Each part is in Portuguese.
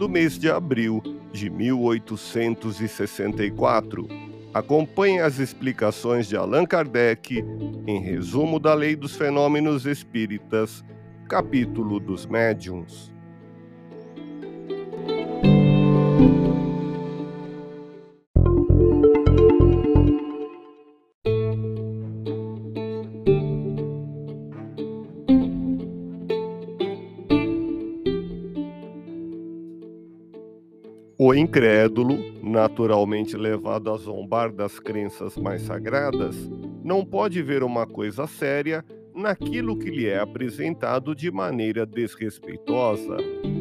do mês de abril de 1864. Acompanhe as explicações de Allan Kardec em Resumo da Lei dos Fenômenos Espíritas, capítulo dos Médiuns. O incrédulo, naturalmente levado a zombar das crenças mais sagradas, não pode ver uma coisa séria naquilo que lhe é apresentado de maneira desrespeitosa.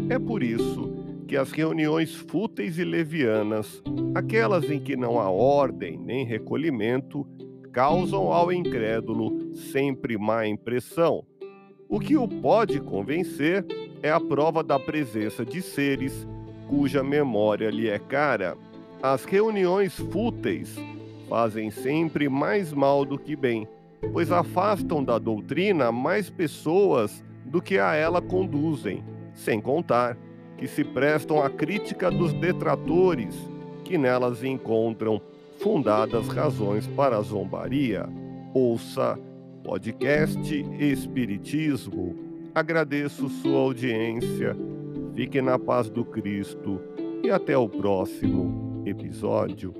É por isso que as reuniões fúteis e levianas, aquelas em que não há ordem nem recolhimento, causam ao incrédulo sempre má impressão. O que o pode convencer é a prova da presença de seres cuja memória lhe é cara, as reuniões fúteis fazem sempre mais mal do que bem, pois afastam da doutrina mais pessoas do que a ela conduzem, sem contar que se prestam à crítica dos detratores, que nelas encontram fundadas razões para a zombaria. Ouça podcast Espiritismo. Agradeço sua audiência Fique na paz do Cristo e até o próximo episódio.